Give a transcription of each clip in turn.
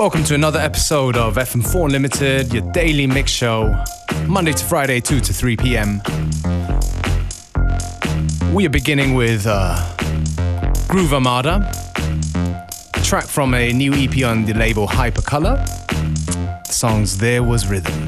Welcome to another episode of FM4 Unlimited, your daily mix show, Monday to Friday, 2 to 3 p.m. We are beginning with uh, Groove Armada, track from a new EP on the label Hypercolor. The song's There Was Rhythm.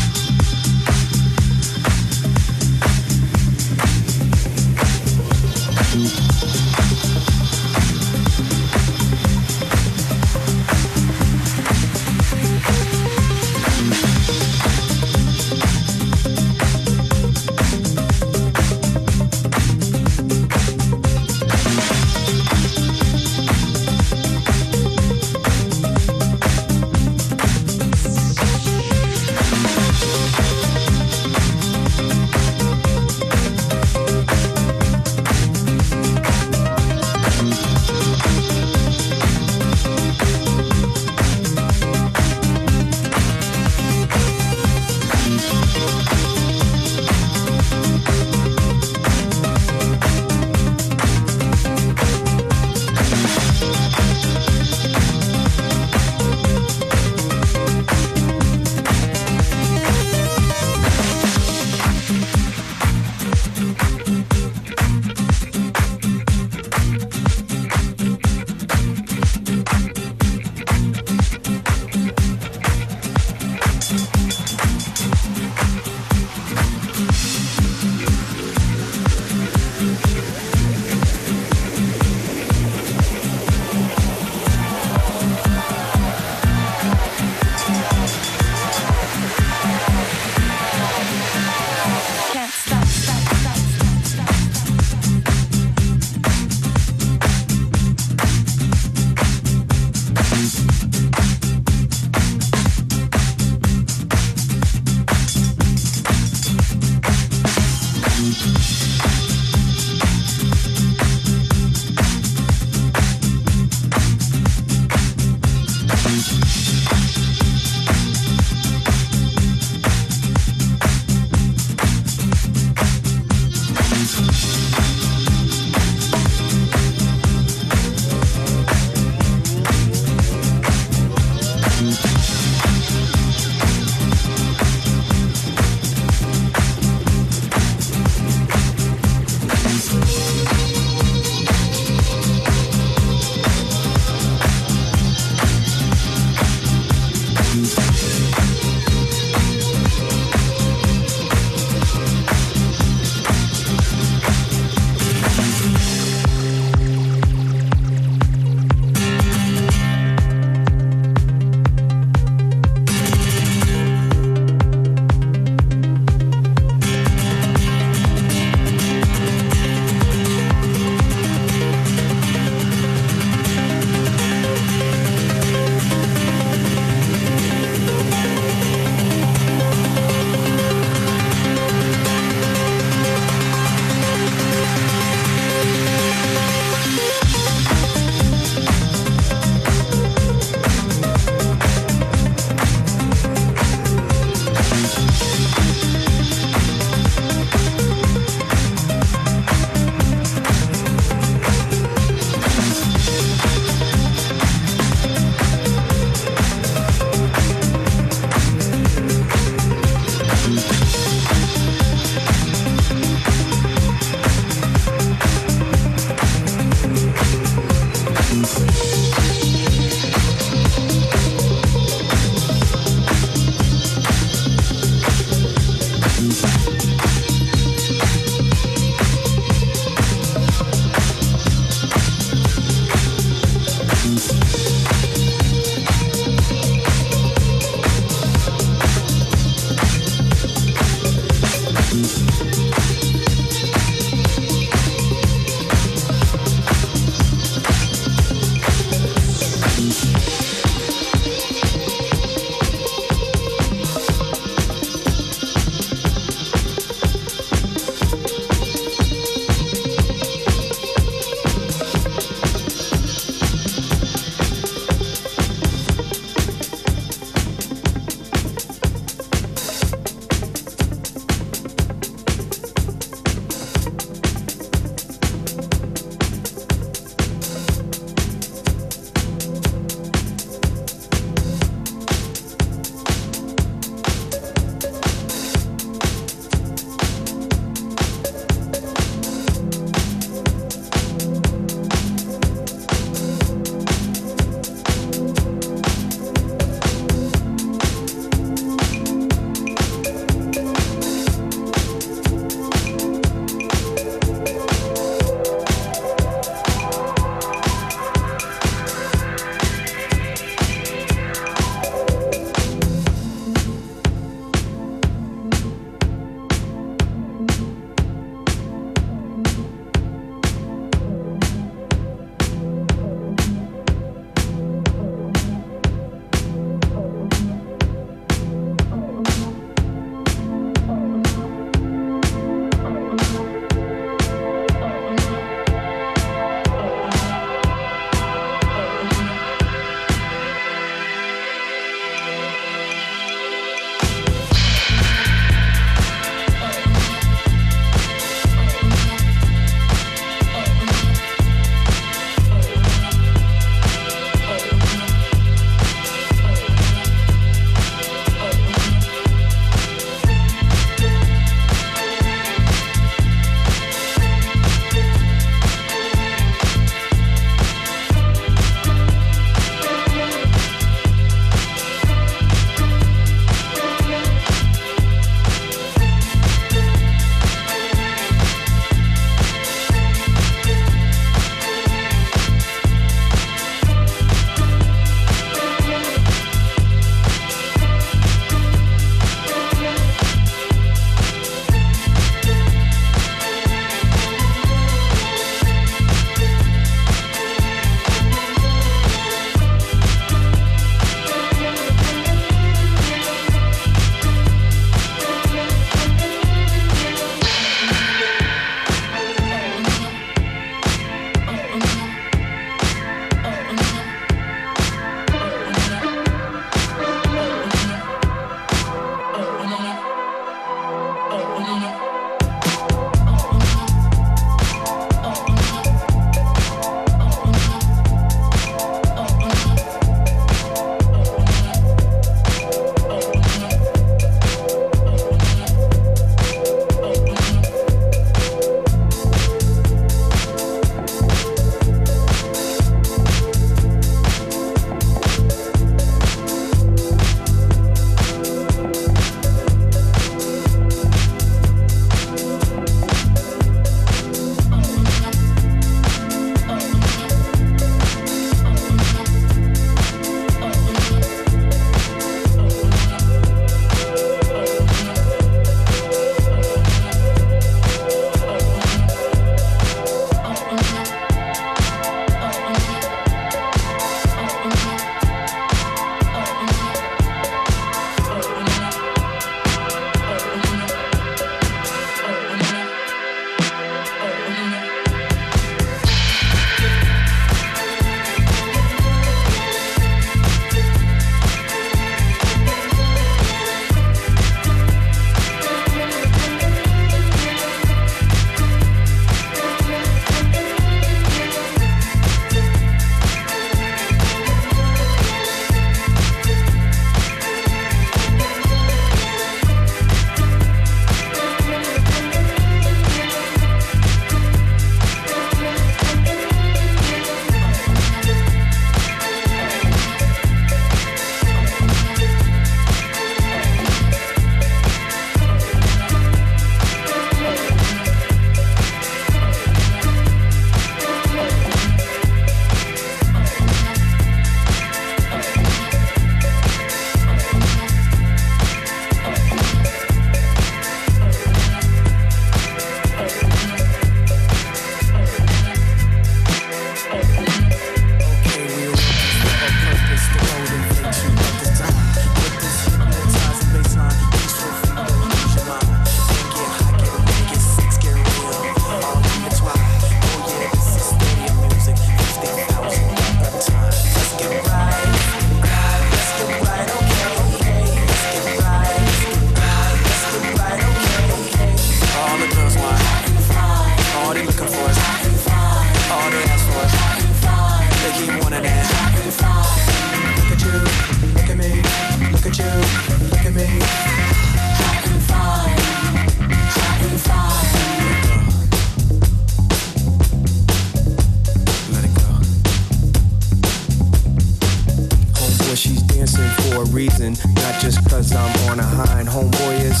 Cause I'm on a hind. Homeboy is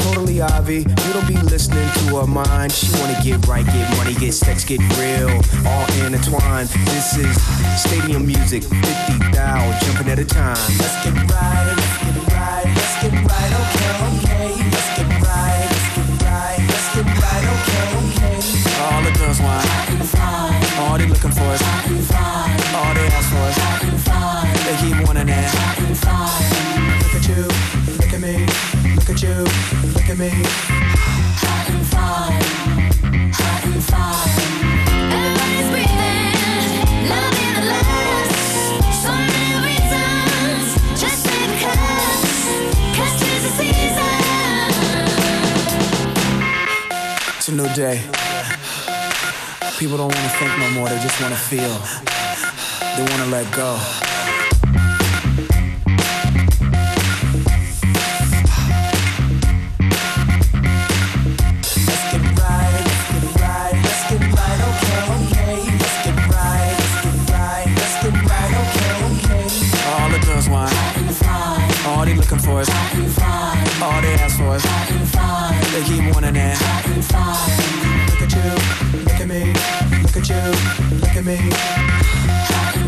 totally Ivy. You don't be listening to her mind. She wanna get right, get money, get sex, get real, all intertwined. This is stadium music, 50 thou, jumping at a time. Let's get right, let's get right, let's get right, okay, okay. Let's get right, let's get right, let's get right, okay, okay. All the girls want, all they looking for is, all they ask for is, at you, look at me. Everybody's breathing, loving the last. So many reasons, just say because. 'Cause 'tis the season. It's a new day. People don't wanna think no more, they just wanna feel. They wanna let go. For is, all they ask for is, they keep wanting that. Look at you, look at me, look at you, look at me.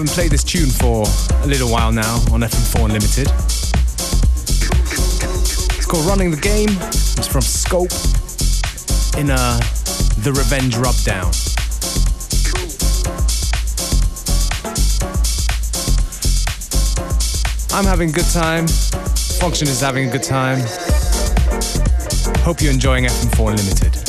Haven't played this tune for a little while now on FM4 Unlimited. It's called Running the Game. It's from Scope in uh, The Revenge Rubdown. I'm having a good time. Function is having a good time. Hope you're enjoying FM4 Unlimited.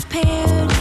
compared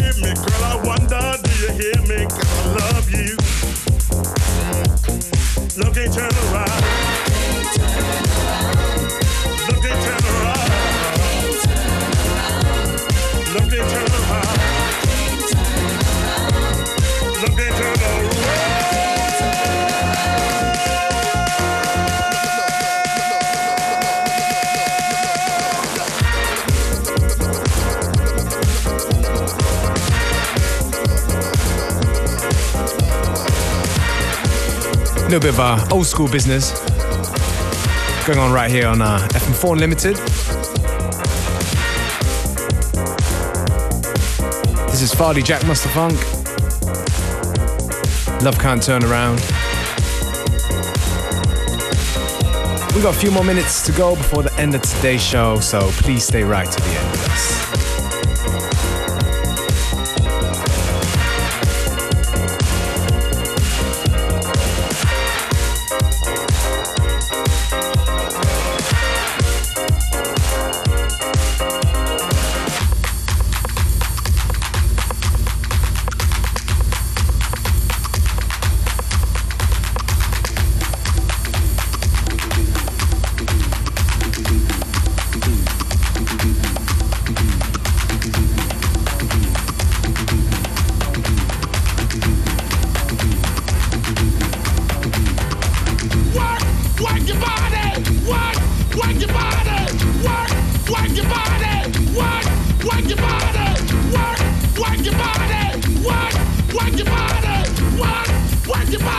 hear me? Girl, I wonder, do you hear me? Cause I love you. Love can't turn around. little bit of uh, old school business going on right here on uh, FM4 Unlimited. This is Farley Jackmaster Funk. Love can't turn around. We've got a few more minutes to go before the end of today's show, so please stay right to the end. Work, your body. Work, work your body.